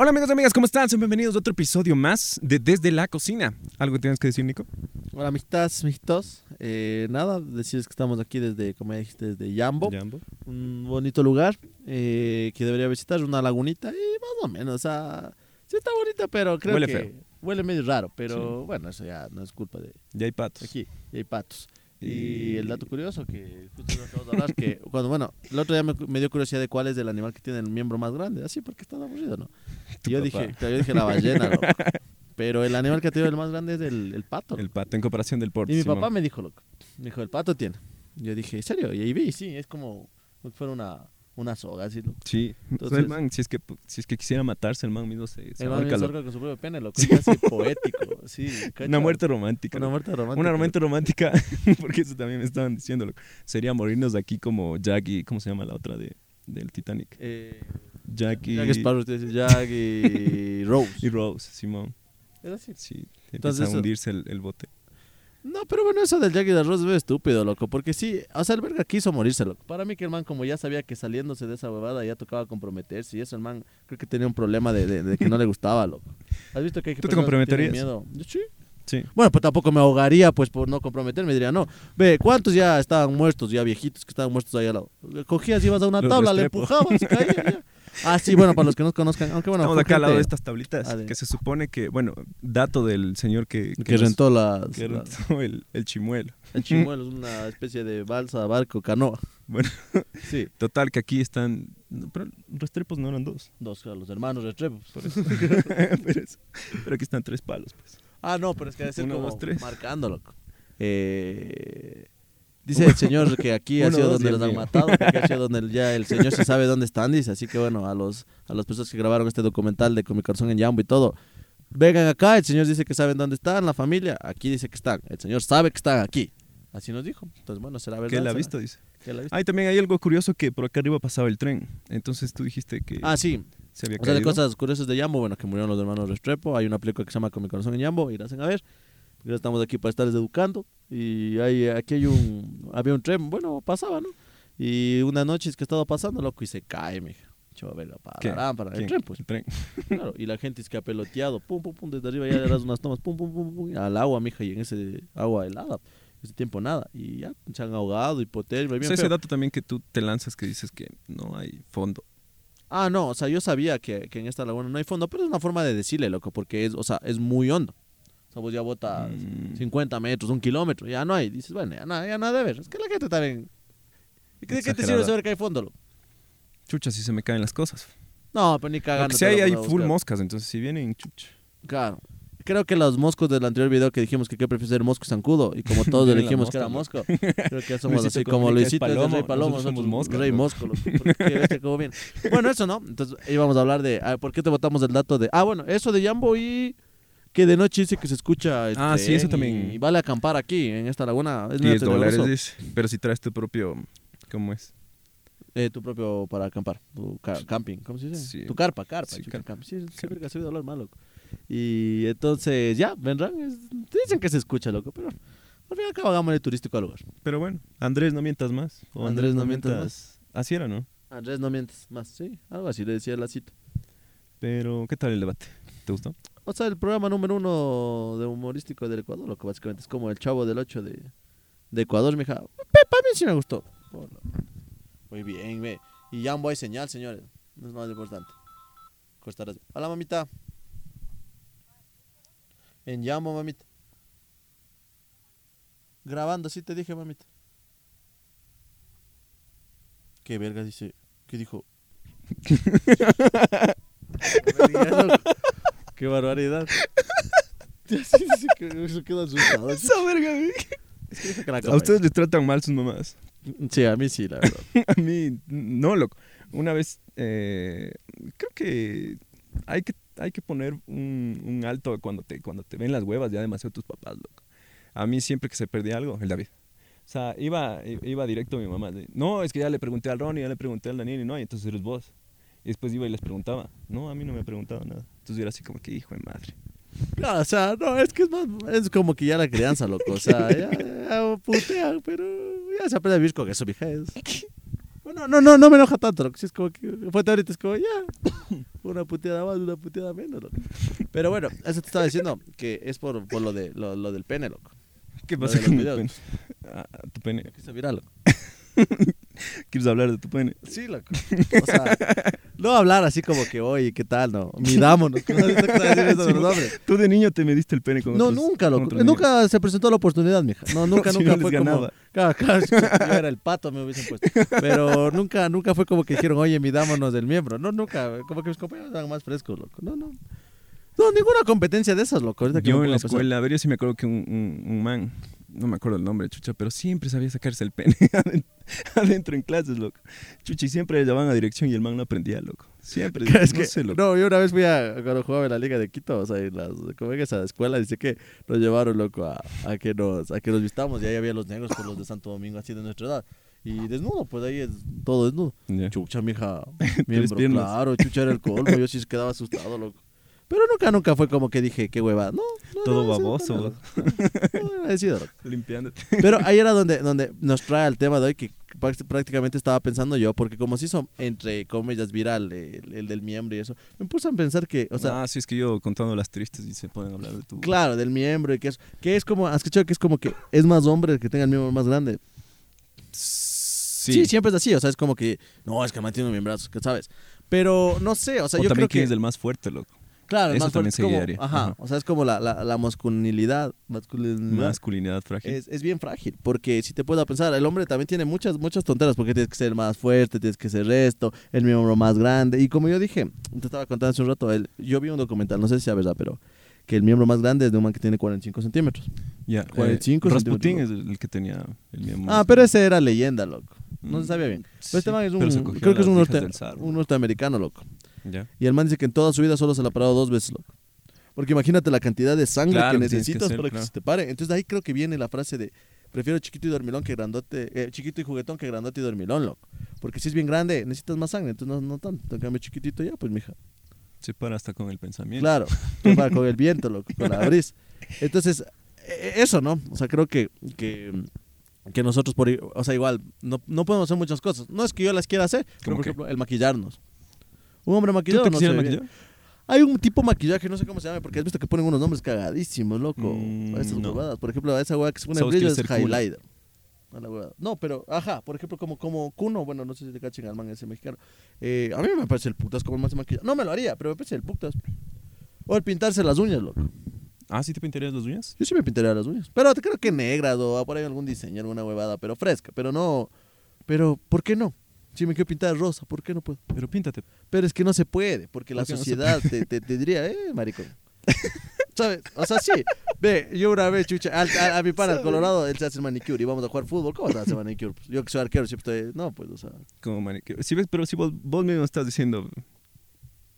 Hola amigos y amigas, ¿cómo están? Sean bienvenidos a otro episodio más de Desde la Cocina. ¿Algo tienes que decir, Nico? Hola, amistades, mijitos. Eh, nada, decirles que estamos aquí desde, como ya dijiste, desde Yambo. Jambo. Un bonito lugar eh, que debería visitar, una lagunita y más o menos, o sea, sí está bonita, pero creo Huele que feo. huele medio raro, pero bueno, eso ya no es culpa de Ya hay patos. aquí, y hay patos. Y el dato curioso que justo lo acabamos de hablar que cuando, bueno, el otro día me, me dio curiosidad de cuál es el animal que tiene el miembro más grande, así porque está aburrido, ¿no? Y yo papá. dije, claro, yo dije la ballena, loco. Pero el animal que tiene el más grande es el, el pato. El pato en comparación del porte. Y mi Simón. papá me dijo, loco. Me dijo, el pato tiene. Yo dije, ¿en serio? Y ahí vi, sí, es como, como fuera una, una soga, así, loco. Sí. Entonces, Entonces- el man, si es, que, si es que quisiera matarse, el man mismo se, se El man ahorca, con su propio pene, loco. Es casi poético, sí. Una muerte romántica. Una muerte romántica. Una muerte romántica, porque eso también me estaban diciendo. loco. Sería morirnos de aquí como Jack y... ¿Cómo se llama la otra de, del Titanic? Eh, Jack y... Jack Sparrow, Jack y Rose. y Rose, Simón. Es así. Sí, Entonces empieza a eso- hundirse el, el bote. No, pero bueno, eso del Jack y de Rose es estúpido, loco. Porque sí, o sea, el verga quiso morirse, loco. Para mí que el man, como ya sabía que saliéndose de esa huevada ya tocaba comprometerse. Y eso el man creo que tenía un problema de, de- de que no le gustaba, loco. ¿Has visto que hay ¿Tú te que comprometerías? miedo? Yo sí. Sí. Bueno, pues tampoco me ahogaría, pues, por no comprometerme. Diría, no, ve, ¿cuántos ya estaban muertos, ya viejitos que estaban muertos ahí al lado? Cogías, ibas a una Los tabla, le empujabas, caía, ya. Ah, sí, bueno, para los que no conozcan, aunque bueno, Estamos acá al lado de estas tablitas, Ah, de- que se supone que, bueno, dato del señor que, que nos- rentó las, que las- rentó el, el chimuelo. el chimuelo, es una especie de balsa, barco, canoa. Bueno. Sí, Total, que aquí están, pero Restrepos no eran dos, dos, claro, los hermanos Restrepo. por eso. pero, eso- pero aquí están tres palos, pues. Ah, no, pero es que debe ser Uno, como dos, tres. marcando, loco. Eh, dice el señor que aquí ha sido donde los han matado, que aquí ha sido donde ya el señor se sabe dónde están, dice. Así que bueno, a los a las personas que grabaron este documental de Con mi corazón en Yambo y todo, vengan acá, el señor dice que saben dónde están, la familia, aquí dice que están. El señor sabe que están aquí. Así nos dijo. Entonces, bueno, será verdad. Que él ha visto, dice. que él ha visto. Ah, y también hay algo curioso que por acá arriba pasaba el tren. Entonces tú dijiste que Ah, sí. se había O sea, de cosas curiosas de Yambo, bueno, que murieron los hermanos Restrepo. Hay una película que se llama Con mi corazón en Yambo, irás a ver. Estamos aquí para estarles educando. Y hay, aquí hay un, había un tren, bueno, pasaba, ¿no? Y una noche es que estaba pasando, loco, y se cae, mija. Chava, verga, para, para, el tren, pues. El tren. Claro, y la gente es que ha peloteado, pum, pum, pum, desde arriba ya le das unas tomas, pum, pum, pum, pum, al agua, mija, y en ese agua helada. Ese tiempo nada. Y ya se han ahogado, hipotermia, O sea, ese dato también que tú te lanzas que dices que no hay fondo. Ah, no, o sea, yo sabía que, que en esta laguna no hay fondo, pero es una forma de decirle, loco, porque es, o sea, es muy hondo. Vos ya botas Mm. 50 metros, un kilómetro, ya no hay. Dices, bueno, ya nada, ya nada de ver. Es que la gente también... ¿Y qué, qué te sirve saber que hay fondo? Chucha, si se me caen las cosas. No, pero ni cagando. te hay, hay full moscas, entonces si vienen, chucha. Claro. Creo que los moscos del anterior video que dijimos que qué prefiere ser mosco y zancudo, y como todos elegimos que era mosca, mosco, creo que ya somos así como Luisito es el rey palomo, somos moscas, rey mosco. qué bestia, cómo bien. Bueno, eso no. Entonces íbamos a hablar de, ah, ¿por qué te botamos el dato de, ah, bueno, eso de Jambo y que de noche dice que se escucha el Ah, sí, eso también. Y vale acampar aquí, en esta laguna. Es medio 10 dólares, dice. Pero si traes tu propio, ¿cómo es? Eh, tu propio para acampar, tu ca- camping, ¿cómo se dice? Sí. Tu carpa, carpa, Sí, carpa. camp- Sí, sí, verga, se hablar mal, loco. Y entonces, ya, vendrán, es- dicen que se escucha, loco, pero al fin y al cabo hagámosle turístico al lugar. Pero bueno, Andrés, no mientas más. O Andrés, no mientas Así era, ¿no? Andrés, no mientes más, sí, algo así le decía la cita. Pero, ¿qué tal el debate? ¿Te gustó? O sea, el programa número uno de humorístico del Ecuador, lo que básicamente es como el chavo del 8 de, de Ecuador, mija. Pepa, a mí sí me gustó. Muy bien, ve. Y ya hay señal, señores. No es más importante. Hola, mamita. En Yambo, mamita. Grabando, sí te dije, mamita. ¿Qué verga dice? ¿Qué dijo? Qué barbaridad. Sí, sí, sí, que se quedó asustado. Esa verga, güey. Es que dijo que la A ustedes les tratan mal sus mamás. Sí, a mí sí, la verdad. A mí, no, loco. Una vez, eh, creo que hay que, hay que poner un, un alto cuando te, cuando te ven las huevas ya demasiado tus papás, loco. A mí siempre que se perdía algo, el David. O sea, iba, iba directo a mi mamá. No, es que ya le pregunté al Ronnie, ya le pregunté al Daniel y no, y entonces eres vos. Y después iba y les preguntaba. No, a mí no me ha preguntado nada. Entonces yo era así como que, hijo de madre. No, o sea, no, es que es más, es como que ya la crianza, loco. O sea, ya, ya putean, pero ya se aprende a vivir con eso, mija. Es... Bueno, no, no, no me enoja tanto, loco. Si es como que fue ahorita, es como, ya. Una puteada más, una puteada menos, loco. Pero bueno, eso te estaba diciendo que es por, por lo, de, lo, lo del pene, loco. ¿Qué pasa con el videos. pene? Ah, tu pene. Que se viral, loco. ¿Quieres hablar de tu pene? Sí, loco. O sea, no hablar así como que, oye, ¿qué tal? No, midámonos. ¿Cómo se dice eso de los hombres? Tú de niño te mediste el pene con No, otros- nunca, loco. Nunca se presentó la oportunidad, mija. No, nunca, Si nunca no fue como... ganaba. Claro, claro, si yo era el pato, me hubiesen puesto. Pero nunca, nunca fue como que dijeron, oye, midámonos del miembro. No, nunca. Como que mis compañeros eran más frescos, loco. No, no. No, ninguna competencia de esas, loco. Ahorita Yo en la escuela, a ver, yo sí me acuerdo que un, un- un man, no me acuerdo el nombre, chucha, pero siempre sabía sacarse el pene aden- adentro en clases, loco. Chucha, y siempre le llamaban a dirección y el man no aprendía, loco. Siempre, Es no que, sé, loco. no, yo una vez fui a, cuando jugaba en la Liga de Quito, o sea, en las, como en esa escuela, dice que nos llevaron, loco, a, a que nos, a que nos vistamos, y ahí había los negros por los de Santo Domingo, así de nuestra edad. Y desnudo, pues ahí es todo desnudo. Ya. Chucha, mija, miembro, claro, chucha era el colmo, yo sí quedaba asustado, loco. Pero nunca, nunca fue como que dije, qué hueva, no. no Todo no, baboso. no. Limpiándote. Pero ahí era donde, donde nos trae el tema de hoy que prácticamente estaba pensando yo, porque como se hizo entre comillas viral el, el del miembro y eso, me puse a pensar que, o sea, ah, sí, es que yo contando las tristes y se pueden hablar de tu... claro, del miembro y que es, que es como, has escuchado que es como que es más hombre el que tenga el miembro más grande. Sí. Sí, siempre es así, o sea, es como que, no, es que mantiene un miembrazo, que sabes. Pero no sé, o sea, o yo también creo quién que... es el más fuerte, loco. Claro, eso más también como, ajá, Ajá. o sea, es como la, la, la masculinidad, masculinidad Masculinidad frágil. es, es bien frágil, porque si te puedo pensar, el hombre también tiene muchas muchas tonteras, porque tienes que ser más fuerte, tienes que ser esto, el miembro más grande, y como yo dije, te estaba contando hace un rato, el- yo vi un documental, no sé si sea verdad, pero que el miembro más grande es de un man que tiene 45 centímetros. Ya, 45 eh, centímetros. es el, que tenía el miembro. Ah, pero ese era leyenda, loco. No Mm, se sabía bien. Pero sí, este man es un, creo que es norte- un norteamericano, loco. Y el man dice que en toda su vida solo se la ha parado dos veces, loco. Porque imagínate la cantidad de sangre Claro, que necesitas para claro. que se te pare. Entonces de ahí creo que viene la frase de prefiero chiquito y dormilón que grandote, eh, chiquito y juguetón que grandote y dormilón, loco. Porque si es bien grande, necesitas más sangre, entonces no, no tanto. En cambio chiquitito ya, pues mija. Se para hasta con el pensamiento. Claro, tú vas con el viento, loco, con la brisa. Entonces, eh, eso, ¿no? O sea, creo que, que, que nosotros, por, o sea, igual, no, no podemos hacer muchas cosas. No es que yo las quiera hacer, pero ¿Cómo por qué? ejemplo, el maquillarnos. Un hombre ¿Tú maquillado te no maquillar? Hay un tipo de maquillaje, no sé cómo se llama, porque has visto que ponen unos nombres cagadísimos, loco. Mm, a esas no. huevadas. Por ejemplo, a esa hueá que se pone brillo es cool. highlighter. A la huevada. No, pero, ajá, por ejemplo, como, como Kuno, bueno, no sé si te cachen al man ese mexicano. Eh, a mí me parece el putas como el más se maquilla. No me lo haría, pero me parece el putas. O el pintarse las uñas, loco. Ah, ¿sí te pintarías las uñas? Yo sí me pintaría las uñas. Pero te creo que negras o por ahí algún diseño, alguna huevada, pero fresca. Pero no. Pero, ¿por qué no? Si me quiero pintar rosa, ¿por qué no puedo? Pero píntate. Pero es que no se puede, porque la ¿Por qué no se sociedad te, te, te diría, eh, maricón. ¿Sabes? O sea, sí. Ve, yo una vez, chucha, al- a, a mi pana, el Colorado, él se hace el manicure y vamos a jugar fútbol. ¿Cómo se hace manicure? Pues yo que soy arquero siempre estoy... No, pues, o sea... Como manicure. Sí, ves, pero si vos, vos mismo estás diciendo.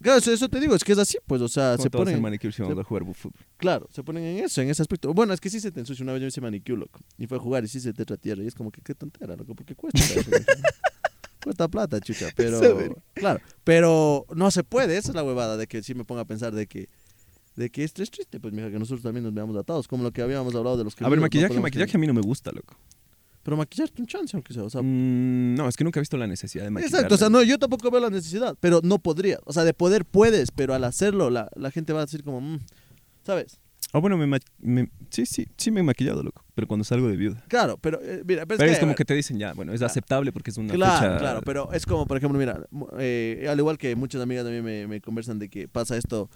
Claro, eso, eso te digo, es que es así, pues, o sea, ¿Cómo se te vas a hacer ponen... manicure si se- vamos a jugar fútbol? Claro, se ponen en eso, en ese aspecto. Bueno, es que sí se te ensucia. Una vez yo hice manicure, loco. Y fue a jugar y sí se te tierra. Y es como que qué tontera, loco, porque cuesta. eso, loco. Cuesta plata, chucha. Pero, claro, pero no se puede. Esa es la huevada de que sí me ponga a pensar de que, de que esto es triste, pues, mija, que nosotros también nos veamos atados. Como lo que habíamos hablado de los que. A ver, maquillaje, maquillaje a mí no me gusta, loco. Pero maquillarte un chance, aunque sea. O sea, Mm, no, es que nunca he visto la necesidad de maquillar. Exacto, o sea, no, yo tampoco veo la necesidad, pero no podría. O sea, de poder puedes, pero al hacerlo la, la gente va a decir como, mm, ¿sabes? Ah, bueno, me, ma- me- sí, sí, sí me he maquillado, loco. Pero cuando salgo de viuda. Claro, pero eh, mira, pero, Pero es como que te dicen ya, bueno, es Claro. aceptable porque es una Claro, fecha. claro, pero es como, por ejemplo, mira, eh, al igual que muchas amigas también me, me conversan de que pasa esto,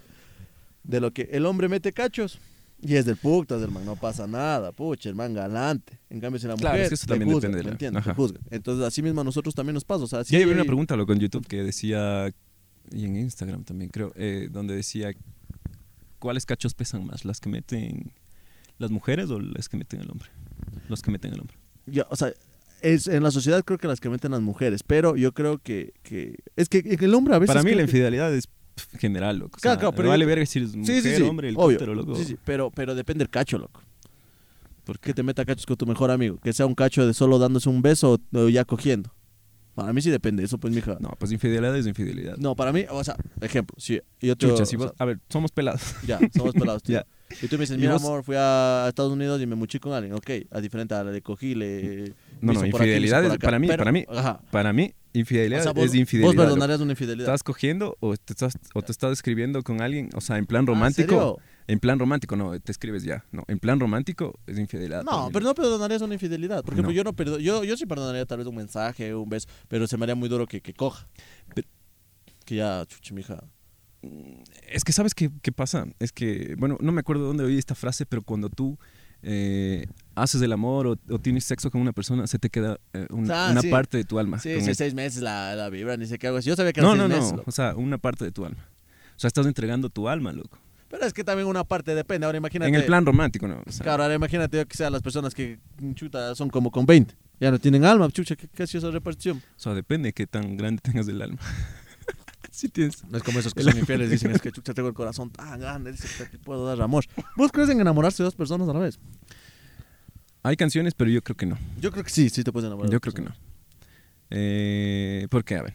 de lo que el hombre mete cachos y es del putas, el man, no pasa nada, pucha, el man galante. En cambio, si la mujer Claro, es que eso te también juzga, depende de ¿me la- juzga. Entonces, así mismo a nosotros también nos pasa, o sea, Sí, había hay- una pregunta, loco, en YouTube que decía, y en Instagram también creo, eh, donde decía, ¿cuáles cachos pesan más? ¿Las que meten las mujeres o las que meten el hombre? Los que meten el hombre. ya, o sea, es, en la sociedad creo que las que meten las mujeres, pero yo creo que, que es que el hombre a veces... Para mí la que- infidelidad es general, loco. O Claro, sea, claro, pero vale yo- verga si eres mujer, Sí, sí, sí, hombre, el obvio. cútero, loco. Sí, sí, pero, pero depende del cacho, loco. ¿Por Que qué? te meta cachos con tu mejor amigo. Que sea un cacho de solo dándose un beso o ya cogiendo. Para mí sí depende eso, pues, mija. No, pues infidelidad es infidelidad. No, para mí, o sea, ejemplo, si yo te Chucha, si o vos, sea, a ver, somos pelados. ya, somos pelados, tío. Ya. Y tú me dices, mira, vos- amor, fui a Estados Unidos y me muché con alguien. Ok, a diferente, a la le cogí, le. No, no, aquí, infidelidad es- para mí- Pero- para mí- Ajá. Para mí, infidelidad O sea, vos, es infidelidad. vos perdonarías una infidelidad. ¿Estás cogiendo o te estás, o te estás escribiendo con alguien? O sea, en plan Ah, ¿en romántico. serio? En plan romántico, no, te escribes ya. No, en plan romántico es infidelidad. No, pero no perdonarías una infidelidad. Por ejemplo, No. yo no perdo, yo, yo sí perdonaría tal vez un mensaje, un beso, pero se me haría muy duro que, que coja. Pero- que ya, chuchi, mija. Es que sabes qué, qué pasa. Es que, bueno, no me acuerdo dónde oí esta frase, pero cuando tú eh, haces el amor o, o tienes sexo con una persona, se te queda eh, un- Ah, una sí. parte de tu alma. Sí, sí, seis meses la, la vibra, ni sé qué algo así. Yo sabía que No, no, seis no. meses. O sea, una parte de tu alma. O sea, estás entregando tu alma, loco. Pero es que también una parte depende. Ahora imagínate. En el plan romántico, ¿no? O sea, Claro, ahora imagínate que sean las personas que, chuta, son como con 20. Ya no tienen alma, chucha, ¿qué, qué sido esa repartición? o sea, depende de qué tan grande tengas el alma. si tienes. No es como esos que son infieles, dicen, es que chucha, tengo el corazón tan grande, dice que te puedo dar amor. ¿Vos crees en enamorarse de dos personas a la vez? Hay canciones, pero yo creo que no. Yo creo que sí, sí te puedes enamorar. Yo creo que no. Eh, ¿Por qué? A ver.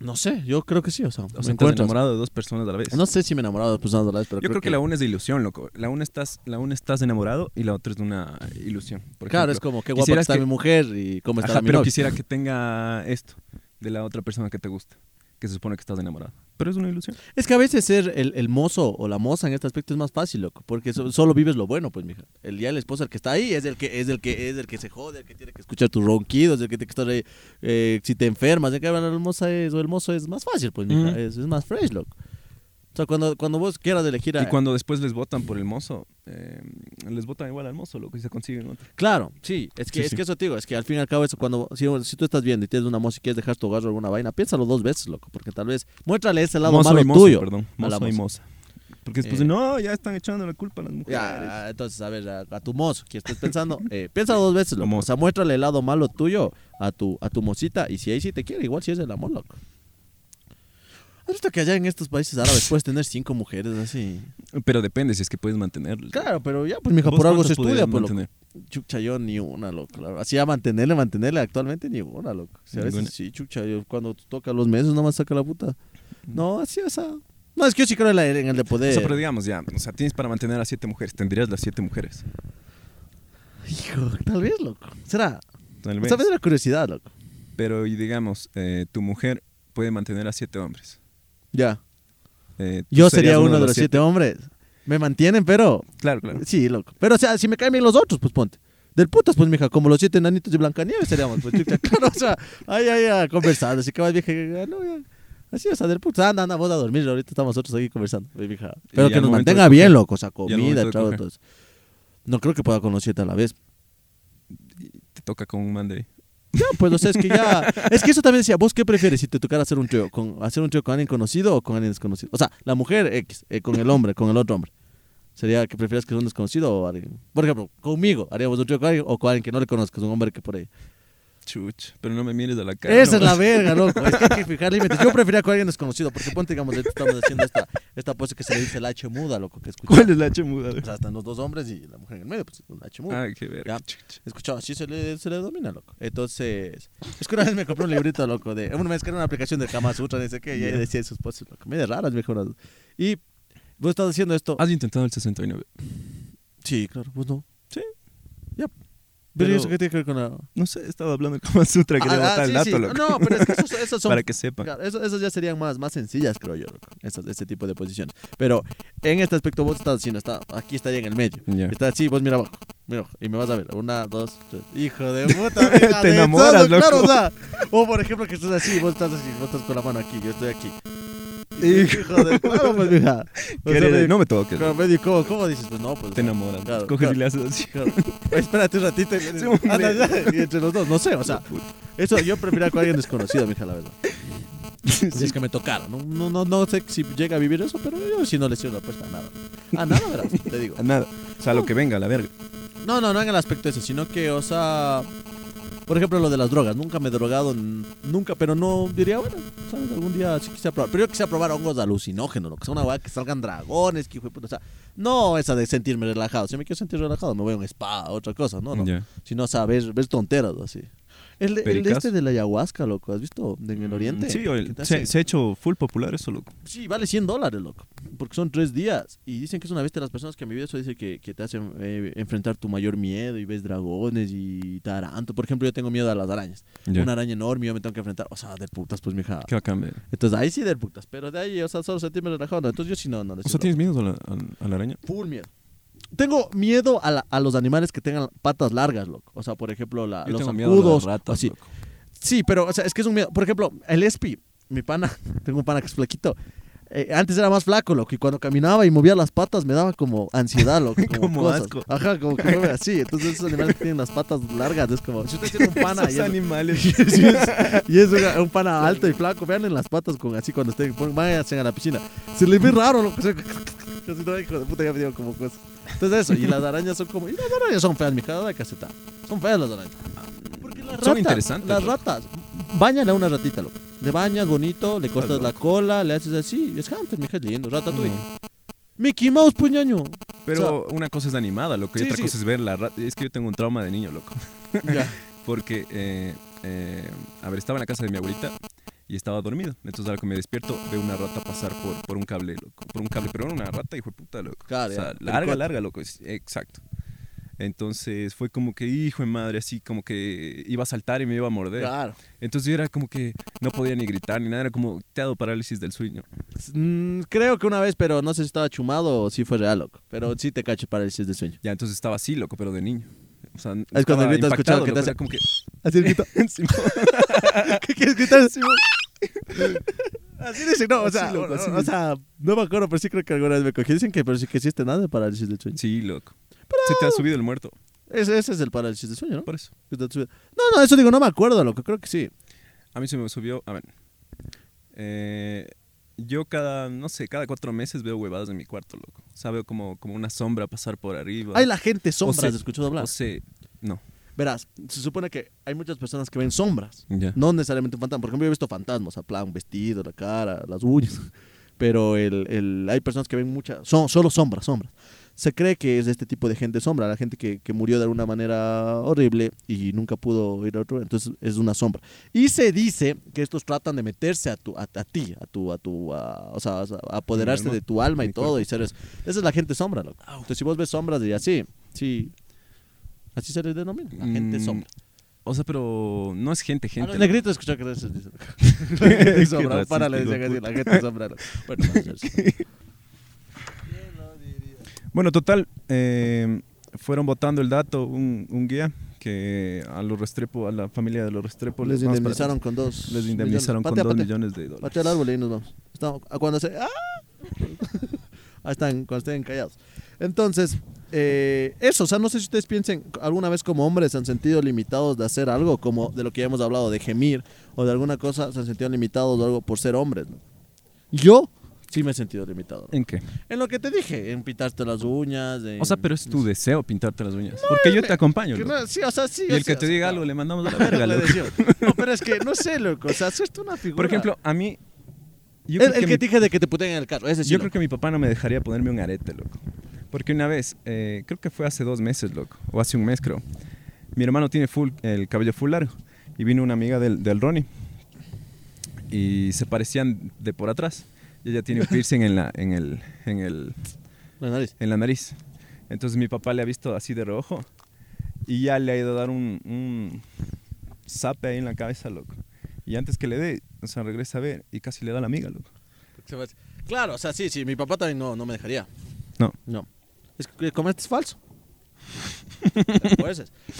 No sé, yo creo que sí, o sea, O me sea, encuentras. enamorado de dos personas a la vez. No sé si me he enamorado de dos personas a la vez, pero Yo creo que, la una es de ilusión, loco. La una estás, la una estás enamorado y la otra es de una ilusión. Por Claro, es como qué guapa que está mi mujer y cómo está Ajá, mi pero quisiera que tenga esto de la otra persona que te gusta, que se supone que estás enamorado. Pero es una ilusión. Es que a veces ser el, el mozo o la moza en este aspecto es más fácil, loco, porque so- solo vives lo bueno, pues, mija. El día del esposo, el que está ahí, es el que es el que es el que se jode, el que tiene que escuchar tus ronquidos, el que tiene que estar ahí, eh, si te enfermas, el que la moza es, o el mozo es más fácil, pues, mija, Ujú. es, es más fresh, loco. O sea, cuando, cuando vos quieras elegir a... Y cuando después les votan por el mozo, eh, les votan igual al mozo, loco, y se consiguen otro. Claro, sí, es que, Sí, es sí. que eso te digo, es que al fin y al cabo eso cuando, si, si tú estás viendo y tienes una moza y quieres dejar tu hogar o alguna vaina, piénsalo dos veces, loco, porque tal vez, muéstrale ese lado mozo malo y mozo, tuyo. perdón. Mozo y moza. Porque después Eh. no, ya están echando la culpa a las mujeres. Ya, entonces, a ver, a, a tu mozo, que estés pensando, eh, piénsalo dos veces, loco. O sea, muéstrale el lado malo tuyo a tu, a tu mocita y si ahí sí te quiere, igual si es el amor, loco. ¿Has visto que allá en estos países árabes puedes tener cinco mujeres así? Pero depende si es que puedes mantenerlos. Claro, pero ya, pues, mija, ¿Vos por algo se estudia, pues, mantener? Chucha, yo ni una, loco. la verdad. Así a mantenerle, mantenerle actualmente ni una, loco. O sea, a veces sí, chucha, yo cuando toca los meses nomás saca la puta. No, así, o sea... No, es que yo sí creo en, la- en el de O poder. sea, pero digamos ya, o sea, tienes para mantener a siete mujeres, tendrías las siete mujeres. Hijo, tal vez, loco. ¿Será? Tal O vez. sea, es la curiosidad, loco. Pero y digamos, eh, tu mujer puede mantener a siete hombres. Ya. Eh, Yo sería uno de los siete hombres. Me mantienen, pero... Claro, claro. Sí, loco. Pero, o sea, si me caen bien los otros, pues ponte. Del putas, pues, mija, como los siete enanitos de Blancanieves seríamos, pues, chucha. Claro, o sea, ahí, ahí, ah, conversando. Así que vas vieja, ah, no, ya. Así, o sea, del putas. Anda, anda, vos a dormir. Ahorita estamos nosotros aquí conversando, pues, mija. Pero Y que nos mantenga bien, loco. O sea, comida, eso. No creo que pueda con los siete a la vez. Te toca con un man de. Ya, pues, o sea, es que ya. Es que eso también decía, ¿vos qué prefieres si te tocara hacer un trío? Con, ¿Hacer un trío con alguien conocido o con alguien desconocido? O sea, la mujer X, eh, con el hombre, con el otro hombre. ¿Sería que prefieras que sea un desconocido o alguien? Por ejemplo, conmigo, haríamos un trío con alguien o con alguien que no le conozcas, un hombre que por ahí. Chuch, pero no me mires a la cara. Esa es la verga, loco. Es que hay que fijar límites. Yo preferiría con alguien desconocido, porque ponte, digamos, estamos haciendo esta, esta pose que se le dice el H muda, loco, que escucha. ¿Cuál es la H muda? O sea, están los dos hombres y la mujer en el medio, pues un H muda. Ay, qué verga. Escuchaba, así se le, se le domina, loco. Entonces, es que una vez me compré un librito, loco, de. Una vez que era una aplicación de Kama Sutra, dice que, Ya. decía sus poses, loco. Medio raras, mejoradas. Y vos estás haciendo esto. ¿Has intentado el 69? Sí, claro, vos no. Sí. Ya. Pero, Pero- eso qué tiene que ver con la. No sé, estaba hablando Kama Sutra, quería Ah, ah, sí, dato, sí. loco. No, pero es que esos, esos son Para que sepan. Claro, eso- esas ya serían más, más sencillas, creo yo, loco, esas, este tipo de posiciones. Pero en este aspecto vos estás haciendo, está, aquí estaría en el medio. Ya. Está así, vos mira abajo, mira abajo, y me vas a ver. Una, dos, tres. Hijo de puta, Te enamoras, todo, Claro, loco. o sea, o por ejemplo que estás así, vos estás así, vos estás con la mano aquí, yo estoy aquí. Hijo de claro, pues, mija. O sea, ¿Qué me- no me toques. claro, medio, ¿cómo, ¿Cómo dices? Pues no, pues. Te enamoras. Claro, Coges claro. y le haces así. Claro. Espérate un ratito y, Sí. Anda, ya, y entre los dos, no sé, o sea, eso yo preferiría con alguien desconocido, mija, la verdad. Si es que me tocara, no, no, no, no sé si llega a vivir eso, pero yo si no le cierro la puerta a nada. A nada, verás, te digo. A Nada. O sea, lo que venga, la verga. No, no, no en el aspecto ese, sino que, o sea, por ejemplo, lo de las drogas. Nunca me he drogado, nunca, pero no diría, bueno, ¿sabes? Algún día sí quisiera probar. Pero yo quisiera probar hongos alucinógenos, lo que sea una weá que salgan dragones, que hijo de puta. O sea, no esa de sentirme relajado. Si me quiero sentir relajado, me voy a un spa, otra cosa, no, no. Ya. Si no, o sea, ver, ver tonteras así. El, el de este de la ayahuasca, loco, ¿has visto? De- En el oriente. Mm, Sí, o el- se, se ha hecho full popular eso, loco. Sí, vale 100 dólares, loco. Porque son tres días. Y dicen que es una de las personas que han vivido eso, dice que, que te hacen eh, enfrentar tu mayor miedo y ves dragones y taranto. Por ejemplo, yo tengo miedo a las arañas. Ya. Una araña enorme, yo me tengo que enfrentar. O sea, de putas, pues, mija. Qué bacán, ve. Entonces ahí sí de putas. Pero de ahí, o sea, solo sentirme relajado. no. Entonces yo sí no, no. O sea, ¿tienes miedo a la, a- a la araña? Full miedo. Tengo miedo a, la- a los animales que tengan patas largas, loco. O sea, por ejemplo, la, Yo los zancudos. así. loco. Sí, pero o sea, es que es un miedo. Por ejemplo, el Espi, mi pana, tengo un pana que es flaquito. eh, antes era más flaco, loco, y cuando caminaba y movía las patas me daba como ansiedad, loco. Como, Como cosas. asco. Ajá, como que mueve así. Entonces esos animales que tienen las patas largas es como... Si usted tiene un pana y Esos es, animales. y es- y un pana alto y flaco, vean en las patas con así cuando estén, váyanse a la piscina. Se le ve raro, loco. No, hijo de puta, ya me como cosas. Entonces eso, y las arañas son como... Y las arañas son feas, mi cara de caseta. Son feas las arañas. Porque las Son ratas, interesantes, Las ratas. Báñale a una ratita, loco. Le bañas bonito, le cortas la cola, le haces así. Es hamster, mija, es lindo. Ratatouille. No. Mickey Mouse, puñaño. Pero una cosa es animada, loco, y Sí, otra sí. cosa es ver la rata. Es que yo tengo un trauma de niño, loco. Ya. Porque, eh, eh, a ver, estaba en la casa de mi abuelita y estaba dormido. Entonces, ahora que me despierto, veo una rata pasar por, por un cable, loco. Por un cable, pero era una rata, hijo de puta, loco. Claro, o sea, larga, larga, loco. Exacto. Entonces, fue como que, hijo de madre, así como que iba a saltar y me iba a morder. Claro. Entonces, yo era como que no podía ni gritar ni nada. Era como, te ha dado parálisis del sueño. Mm, creo que una vez, pero no sé si estaba chumado o si fue real, loco. Pero sí te cacho parálisis de sueño. Ya, entonces estaba así, loco, pero de niño. O sea, Es cuando estaba gritas, escuchado que te hace- como que... Así grito. ¿Qué quieres gritar? Así dice, no, o sea, loco, o, o sea, no me acuerdo, pero sí creo que alguna vez me cogí. Dicen que, pero sí que existe nada de parálisis del sueño. Sí, loco. Se te ha subido el muerto, Ese, ese es el parálisis del sueño, ¿no? por eso. No, no, eso digo, no me acuerdo, loco, creo que sí. A mí se me subió, a ver. eh, yo cada, no sé, cada cuatro meses veo huevadas en mi cuarto, loco. O sea, veo como, como una sombra pasar por arriba. Hay la gente sombras, sea, escuchó hablar. O sea, no. Verás, se supone que hay muchas personas que ven sombras. No necesariamente un fantasma. Por ejemplo, yo he visto fantasmas, a plan, vestido, la cara, las uñas. Pero el, el- hay personas que ven muchas, son solo sombras, sombras. Se cree que es de este tipo de gente sombra, la gente que, que murió de alguna manera horrible y nunca pudo ir a otro, entonces es una sombra. Y se dice que estos tratan de meterse a tu, a, a ti, a tu, a tu, a- o sea, a apoderarse de tu alma y todo y seres. Esa es la gente sombra, loco. Entonces si vos ves sombras y así, sí, así se les denomina, la gente Mm, sombra. O sea, pero no es gente, gente. los negritos escuchó que eso dice. Para le la gente sombra. Bueno. Bueno, total, eh, fueron votando el dato, un, un guía que a los Restrepo, a la familia de los Restrepo les para indemnizaron con dos. les indemnizaron. Patea, con dos patea. millones de dólares. Patea el árbol y nos vamos. Estamos, cuando se. ¡Ah! Ahí están, cuando estén callados. Entonces, eh, eso, o sea, no sé si ustedes piensen, alguna vez como hombres se han sentido limitados de hacer algo, como de lo que ya hemos hablado, de gemir, o de alguna cosa, se han sentido limitados de algo por ser hombres. ¿no? Yo sí me he sentido limitado. ¿En qué? En lo que te dije, en pintarte las uñas. en- O sea, pero es tu deseo pintarte las uñas. Porque yo te acompaño, Que no, sí, o sea, sí. Y el que sea, te diga algo le mandamos a la verga, loco. No, pero es que, no sé, loco, o sea, hacerte una figura. Por ejemplo, a mí... Yo el, el que, mi- te dije de que te puteen en el carro, ese sí. Yo loco. creo que mi papá no me dejaría ponerme un arete, loco. Porque una vez, eh, creo que fue hace dos meses, loco, o hace un mes, creo. Mi hermano tiene full, el cabello full largo. Y vino una amiga del, del Ronnie. Y se parecían de por atrás. Y ella tiene un piercing en la, en el, en el, La nariz. en la nariz. Entonces mi papá le ha visto así de reojo. Y ya le ha ido a dar un, un zape ahí en la cabeza, loco. Y antes que le dé, o sea, regresa a ver y casi le da a la amiga, loco. Claro, o sea, sí, sí, mi papá también no, no me dejaría. No. No. Es que comer es falso.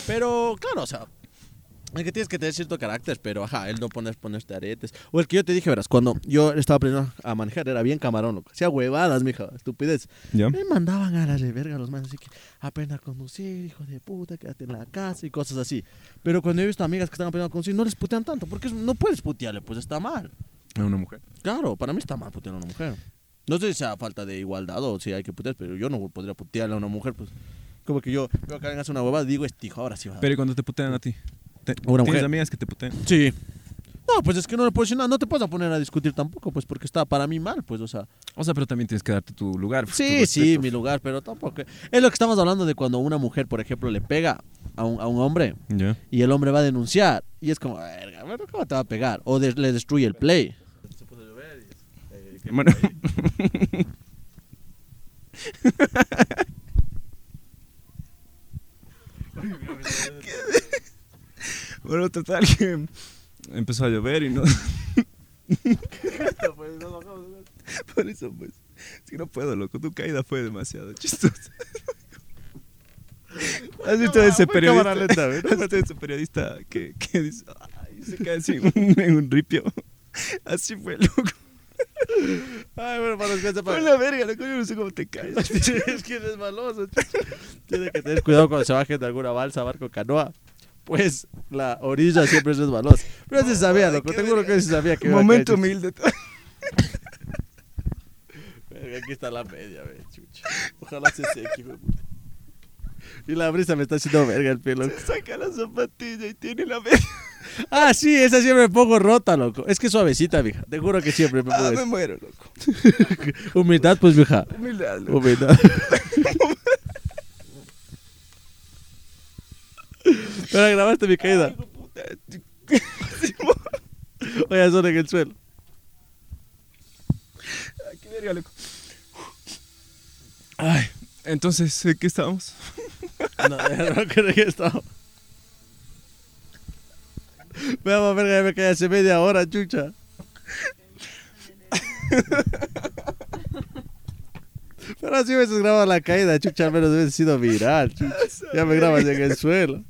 Pero, claro, o sea, es que tienes que tener cierto carácter, pero ajá, él no pones ponerte aretes. O el que yo te dije, verás, cuando yo estaba aprendiendo a manejar, era bien camarón, loco. Hacía huevadas, mija, estupidez. ¿Ya? Me mandaban a la de verga los manos, así que aprenda a conducir, hijo de puta, quédate en la casa y cosas así. Pero cuando he visto amigas que están aprendiendo a conducir, no les putean tanto, porque no puedes putearle, pues está mal. A una mujer. Claro, para mí está mal putear a una mujer. No sé si sea falta de igualdad o si hay que putear, pero yo no podría putearle a una mujer, pues. Como que yo veo que alguien hace una huevada digo, este hijo, ahora sí va. Pero ¿y cuando te putean a ti? Te- Una ¿Tienes mujer. amigas que te putean? sí. No, pues es que no le puedo decir nada, no te puedes poner a discutir tampoco, pues porque está para mí mal, pues, o sea. O sea, pero también tienes que darte tu lugar. tu Sí, sí, respeto. mi lugar, pero tampoco. Es lo que estamos hablando de cuando una mujer, por ejemplo, le pega a un, a un hombre Ya. y el hombre va a denunciar y es como, verga, ¿cómo te va a pegar? O de- le destruye el play. Bueno. bueno, total que empezó a llover y no. Por eso, pues. Es que no puedo, loco. Tu caída fue demasiado chistosa. ¿Has visto ese periodista? ¿Has visto ese periodista que, que dice, ay, se cae así en un ripio? Así fue, loco. Ay, bueno, para los que sepan. la verga, loco. Yo no sé cómo te caes. es que es maloso. Tiene que tener cuidado cuando se baje de alguna balsa, barco, canoa. Pues la orilla siempre es resbalosa. Pero se sabía, loco. Te juro que se sabía que Momento humilde. Verga, Aquí está la media, ve, chucha. Ojalá se seque, hijo de puta. Y la brisa me está haciendo verga el pie, loco. Saca la zapatilla y tiene la verga. Ah, sí, esa siempre me pongo rota, loco. Es que suavecita, mija. Te juro que siempre me pongo Ah, me muero, loco. Humildad, pues, mija. Humildad, loco. Humildad. Pero grabaste mi caída. Oye, son en el suelo. Ay, qué verga, loco. Ay, entonces, ¿en qué estábamos? No, no creo que estaba. Veamos, verga, ya me caí hace media hora, chucha. Pero así hubieses grabado la caída, chucha, al menos hubiese sido viral, chucha. Ya me grabas en el suelo.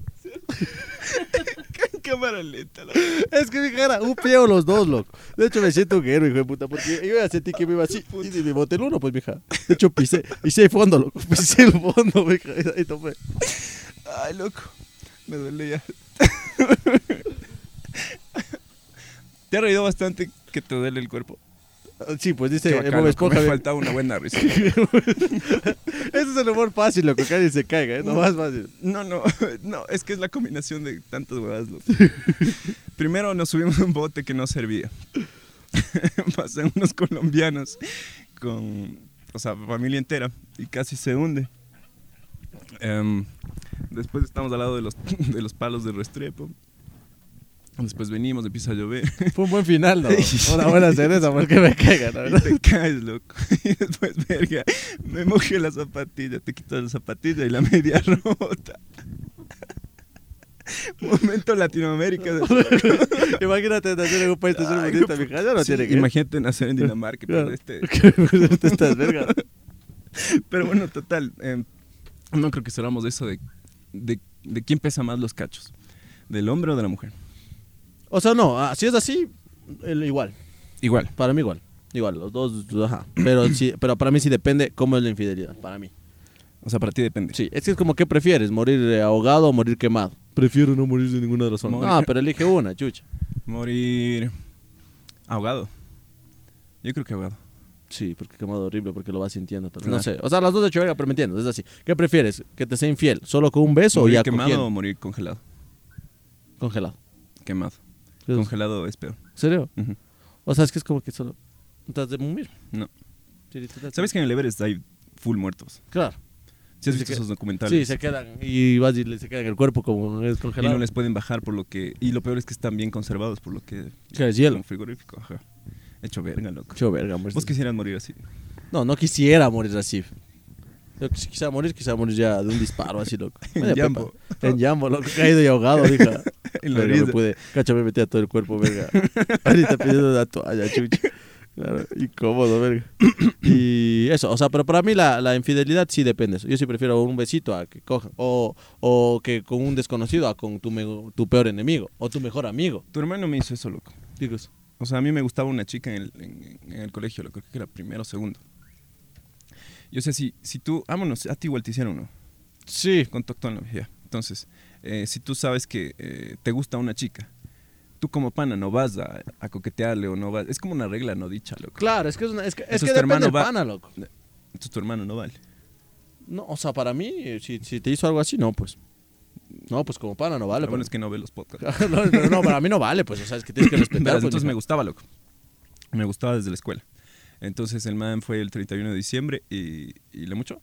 Cámara lenta, loco. Es que mi cara, un pie o los dos, loco. De hecho, me siento un héroe, hijo de puta, porque yo ya sentí que me iba así. Y me boté el uno, pues, mija. De hecho, pisé, pisé el fondo, loco. Pisé el fondo, mija. Ahí tomé. Ay, loco. Me duele ya. Te ha reído bastante que te duele el cuerpo. Sí, pues dice bacán, Bob. Esponja. Me faltaba una buena risa. Ese es el humor fácil, loco, que alguien se caiga, ¿eh? No más fácil. No, no, no, es que es la combinación de tantas huevas, loco. Primero nos subimos a un bote que no servía. Pasan unos colombianos con, o sea, familia entera y casi se hunde. Em, después estamos al lado de los, de los palos de Restrepo. Después venimos, empieza a llover. Fue un buen final, ¿no? Una buena cereza, porque me caiga, la Y te caes, loco. Y después, verga, me mojé la zapatilla, te quitas la zapatilla y la media rota. Momento Latinoamérica. de- Imagínate nacer en un país. Ya no Sí, tiene que Imagínate nacer en Dinamarca. pero este- Te estás verga. Pero bueno, total. eh, no creo que cerramos eso de, de, de quién pesa más los cachos. ¿Del hombre o de la mujer? O sea, no, ah, si es así, el- igual. Igual. Para mí igual. Igual, los dos, ajá. Pero, sí, pero para mí sí depende cómo es la infidelidad, para mí. O sea, para ti depende. Sí, es que es como, ¿qué prefieres? ¿Morir eh, ahogado o morir quemado? Prefiero no morir de ninguna razón. Morir. Ah, pero elige una, chucha. Morir ahogado. Yo creo que ahogado. Sí, porque quemado horrible, porque lo vas sintiendo. tal vez. Claro. No sé, o sea, las dos de hecho verga, pero me entiendes, es así. ¿Qué prefieres? ¿Que te sea infiel solo con un beso o ¿Morir ya quemado cogiendo? o morir congelado? congelado? Quemado. ¿En Congelado es peor. serio? Ujú. O sea, es que es como que solo... ¿Estás de morir? No. ¿Sabes que en el Everest hay full muertos? Claro. ¿Sí has visto esos documentales? Sí, se quedan y vas y se quedan en el cuerpo como es Y congelado. no les pueden bajar por lo que... Y lo peor es que están bien conservados por lo que... Que es hielo. Un frigorífico, ajá. Hecho verga, loco. Cho verga. Vos quisieras morir así. No, no quisiera morir así. Yo quis- quisiera morir, quisiera morir ya de un disparo así, loco. En Jambo. En Jambo, loco. Caído y ahogado, hija. En la Verga, me pude. Cacho, me metí a todo el cuerpo, verga. Ahorita pidiendo una toalla, chucha. Claro, incómodo, verga. Y eso, o sea, pero para mí la, la infidelidad sí depende. Yo sí prefiero un besito a que cojan. O, o que con un desconocido a con tu, me- tu peor enemigo. O tu mejor amigo. Tu hermano me hizo eso, loco. Digo eso. O sea, a mí me gustaba una chica en el, en, en el colegio, lo creo que era primero o segundo. Yo sé, si, si tú, vámonos, a ti igual te hicieron, ¿no? Sí. Con tu actual novia, ya. Entonces, eh, si tú sabes que eh, te gusta una chica, tú como pana no vas a, a coquetearle o no vas. Es como una regla no dicha, loco. Claro, es que es, una, es que, es que tu depende hermano del va- pana, loco. Entonces tu hermano no vale. No, o sea, para mí, si, si te hizo algo así, no, pues. No, pues como pana no vale. Lo bueno pero- es que no ve los podcasts. no, no, no, para mí no vale, pues, o sea, es que tienes que respetar. Pues, entonces me gustaba, loco. Me gustaba desde la escuela. Entonces el man fue el 31 de diciembre y, y le mucho.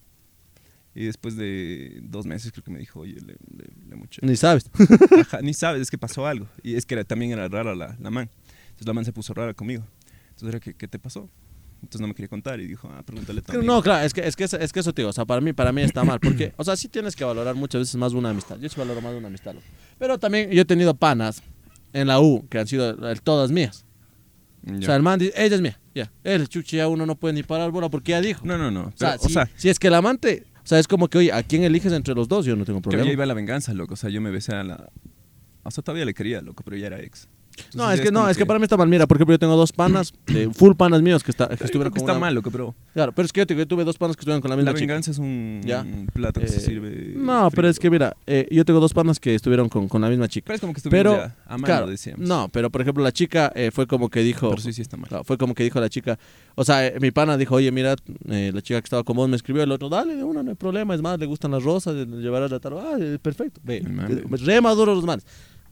Y después de dos meses creo que me dijo, oye, le, le, le moché. Ni sabes. Ajá, ni sabes, es que pasó algo. Y es que era- también era rara la, la man. Entonces la man se puso rara conmigo. Entonces era, ¿qué, qué te pasó? Entonces no me quería contar y dijo, ah, pregúntale también. No, claro, es que, es que, es que eso, tío, o sea, para mí, para mí está mal, porque, o sea, sí tienes que valorar muchas veces más una amistad. Yo sí valoro más una amistad, loco. Pero también yo he tenido panas en la U que han sido todas mías. Ya. O sea, el man dice, ella es mía, ya. El chuchi ya uno no puede ni parar bola porque ya dijo. no, no, no. o sea, o si, sea, si es que el amante, o sea, es como que, oye, ¿a quién eliges entre los dos? Yo no tengo que problema. ya iba a la venganza, loco. O sea, yo me besé a la... O sea, todavía le quería, loco, pero ya era ex. No, es que no, es que para mí está mal. Mira, por ejemplo, yo tengo dos panas, eh, full panas míos que, está, que Pero estuvieron que con está una- mal, loco, pero... Claro, pero es que yo, te yo tuve dos panas que estuvieron con la misma La chica. venganza es un Ya. plato que se Eh, sirve... No, pero frío, es que mira, eh, yo tengo dos panas que estuvieron con, con la misma chica. Pero es como que estuvimos Pero, ya a mano, claro, decíamos. no, pero por ejemplo la chica eh, fue como que dijo, Pero sí, sí está mal. claro, fue como que dijo la chica, o sea, eh, mi pana dijo, oye, mira, eh, la chica que estaba con vos me escribió, el otro, dale, de una, no hay problema, es más, le gustan las rosas, le llevarás la tarde, ah, perfecto, ve, re maduro los manes.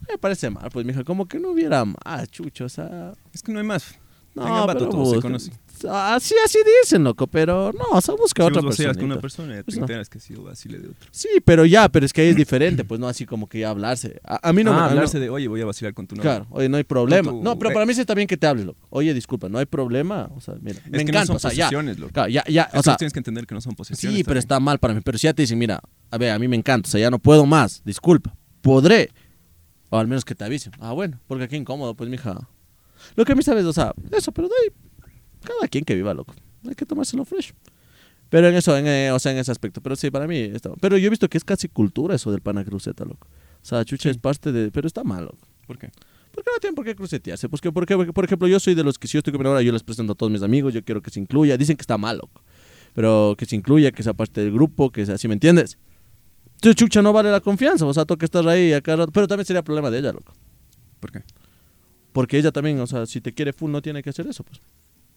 Me parece mal, pues, mija, como que no hubiera más, chucho, o sea, Es que no hay más. no, Tengan vato, pero se busca- conocen. Así, así dicen, loco, pero no, o sea, busca otra persona. con una persona, ya Pues te no. enteras que ha sido vacile de otro. Sí, pero ya, pero es que ahí es diferente, pues no así como que ya hablarse. A, a mí no me ah, a mí no- hablarse de, oye, voy a vacilar con tu novio. Claro, oye, no hay problema. No, pero para mí sí está bien que te hables, loco. Oye, disculpa, no hay problema. O sea, mira, Es me que encanta, no son o sea, ya. posesiones, loco. Claro, ya, ya, Es o sea, tienes que entender que no son posesiones. sí, pero también. está mal para mí. Pero si ya te dicen, mira, a ver, a mí me encanta, o sea, ya no puedo más, disculpa, podré. O al menos que te avisen. Ah, bueno, porque aquí incómodo, pues, mija. Lo que a mí sabes, o sea, eso, pero de ahí, cada quien que viva, loco. Hay que tomárselo fresh. Pero en eso, en, eh, o sea, en ese aspecto. Pero sí, para mí está Pero yo he visto que es casi cultura eso del pana cruceta, loco. O sea, chucha Sí. es parte de... Pero está mal, loco. ¿Por qué? ¿Por qué no tienen por qué crucetearse? Pues que, porque, porque, por ejemplo, yo soy de los que si yo estoy mi ahora, yo les presento a todos mis amigos, yo quiero que se incluya. Dicen que está mal, loco. Pero que se incluya, que sea parte del grupo, que sea así, ¿me entiendes? Entonces, chucha, no vale la confianza. O sea, toca estar ahí acá. Pero también sería problema de ella, loco. ¿Por qué? Porque ella también, o sea, si te quiere full, no tiene que hacer eso, pues.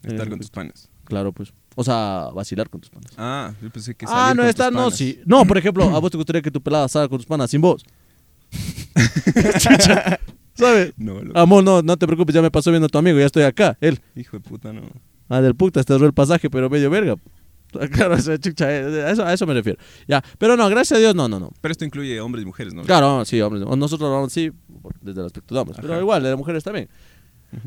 Estar Eh, con tus panas. Claro, pues. O sea, vacilar con tus panas. Ah, yo pensé que Ah, salir no, con tus no, panas. sí. No, por ejemplo, a vos te gustaría que tu pelada salga con tus panas sin vos. Chucha, ¿Sabes? No, loco. Amor, no, no te preocupes, ya me pasó viendo a tu amigo, ya estoy acá. Él. Hijo de puta, no. Ah, del puta, te ahorró el pasaje, pero medio verga. Claro, eso, chucha, eh, a eso, a eso me refiero. Ya, pero no, gracias a Dios, no, no, no. Pero esto incluye hombres y mujeres, ¿no? Claro, sí, hombres. Nosotros hablamos sí, desde el aspecto de hombres. Pero igual, de mujeres también.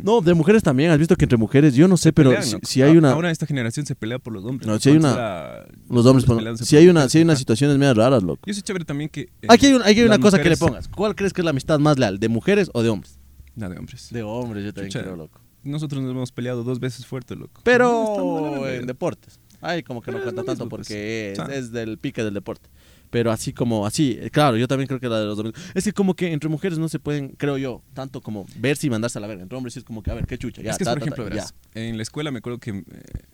No, de mujeres también. Has visto que entre mujeres, yo no sé, pero Pelean, si, hay una. Ahora esta generación se pelea por los hombres. No, si hay una- Los hombres, por- si por hay una, si hay unas situaciones medio raras, loco. Yo sé chévere también que... eh, Aquí hay, un- aquí hay una cosa que le pongas. ¿Cuál crees que es la amistad más leal? ¿De mujeres o de hombres? No, de hombres. De hombres, yo también Chucha. creo, loco. Nosotros nos hemos peleado dos veces fuerte, loco. Pero en deportes. Ay, como que no es cuenta tanto pues. porque es, es del pique del deporte. Pero así como, así, eh, claro, yo también creo que la de los hombres. Es que como que entre mujeres no se pueden, creo yo, tanto como verse y mandarse a la verga. Entre hombres sí es como que, a ver, qué chucha. Ya, es que, ta, por ta, ejemplo, ta, verás, en la escuela me acuerdo que eh,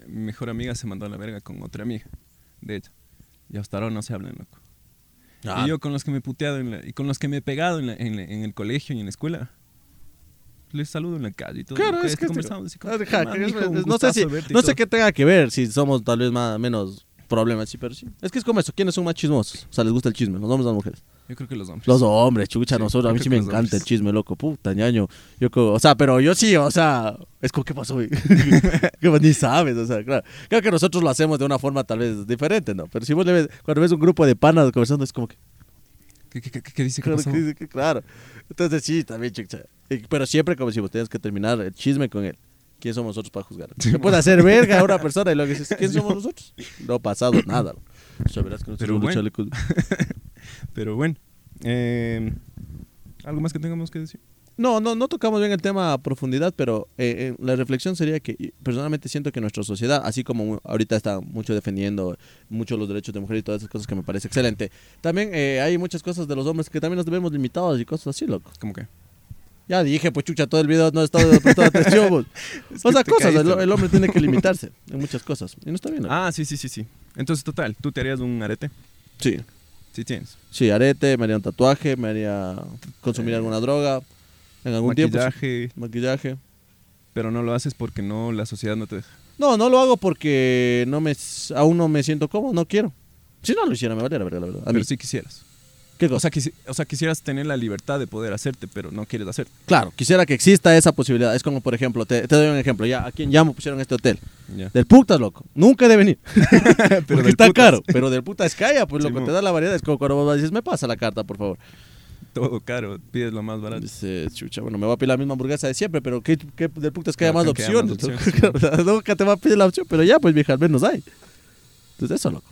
mi mejor amiga se mandó a la verga con otra amiga, de ella. Y hasta ahora no se hablan, loco. ya. Y yo con los que me he puteado en la- y con los que me he pegado en, la- en la- en el colegio y en la escuela, les saludo en la calle y todo. Claro, es que conversamos así como, Ah, deja, "Man, que es- mijo, un es- no sé si, no sé todo". qué tenga que ver si somos tal vez más, menos problemas, sí, pero sí. Es que es como eso, ¿quiénes son más chismosos? O sea, les gusta el chisme, los hombres o las mujeres. Yo creo que los hombres. Los hombres, chucha, Sí, nosotros, a mí creo sí me encanta hombres. el chisme, loco, puta, ñaño. Yo, co- o sea, pero yo sí, o sea, es como, ¿qué pasó, güey? Que vos ni sabes, o sea, claro. Creo que nosotros lo hacemos de una forma tal vez diferente, ¿no? Pero si vos le ves, cuando ves un grupo de panas conversando, es como que, ¿Qué, qué, qué- qué dice? ¿Qué claro, pasó? que dice que- claro. Entonces sí, también, chucha. Pero siempre como si vos tienes que terminar el chisme con él. ¿Quién somos nosotros para juzgar? Se puede hacer verga a una persona y luego dices, ¿quién somos nosotros? No ha pasado nada. O sea, verás que Pero bueno. Pero bueno. eh, ¿Algo más que tengamos que decir? No, no, no tocamos bien el tema a profundidad, pero eh, eh, la reflexión sería que personalmente siento que nuestra sociedad, así como ahorita está mucho defendiendo mucho los derechos de mujer y todas esas cosas que me parece excelente, también eh, hay muchas cosas de los hombres que también nos debemos limitados y cosas así, loco. ¿Cómo que? Ya dije, pues chucha, todo el video no he estado prestando atención. vos. Es O sea, cosas, el, hombre tiene que limitarse en muchas cosas. Y no está bien. ¿no? Ah, sí, sí, sí, sí. Entonces, total, ¿tú te harías un arete? Sí, Sí tienes. sí, arete, me haría un tatuaje, me haría consumir Eh, alguna droga en algún tiempo. sí. Maquillaje, Maquillaje. pero no lo haces porque no, la sociedad no te deja. No, no lo hago porque no me, aún no me siento cómodo, no quiero. Si no lo hiciera, me valiera, verga, la verdad. A mí. Pero sí quisieras. ¿Qué O sea, quisi- o sea, quisieras tener la libertad de poder hacerte, pero no quieres hacer. Claro, quisiera que exista esa posibilidad. Es como, por ejemplo, te, te doy un ejemplo. Ya, aquí en Yamo pusieron este hotel. Ya. Del putas, loco. Nunca he de venir. Porque del está putas. caro. Pero del puta es calla, pues Sí, loco. te da la variedad. Es como cuando vos dices, me pasa la carta, por favor. Todo caro, pides lo más barato. Dice, chucha, bueno, me voy a pedir la misma hamburguesa de siempre, pero ¿qué, qué del puta es que haya más Bacán que haya más opciones? opciones, loco. O sea, Nunca te va a pedir la opción, pero ya, pues, vieja, al menos hay. Entonces, eso, loco.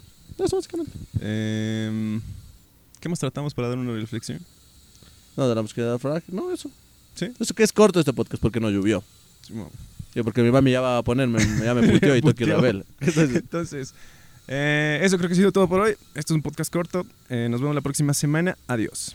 Eso, básicamente. Em, ¿Qué más tratamos para dar una reflexión? No, de la búsqueda de frac. No, eso. ¿Sí? Eso que es corto este podcast porque no llovió. Yo, porque mi mami ya va a ponerme, ya me puteó y tengo que ir a Puteó. ver. Entonces, Entonces, eh, eso creo que ha sido todo por hoy. Esto es un podcast corto. Eh, nos vemos la próxima semana. Adiós.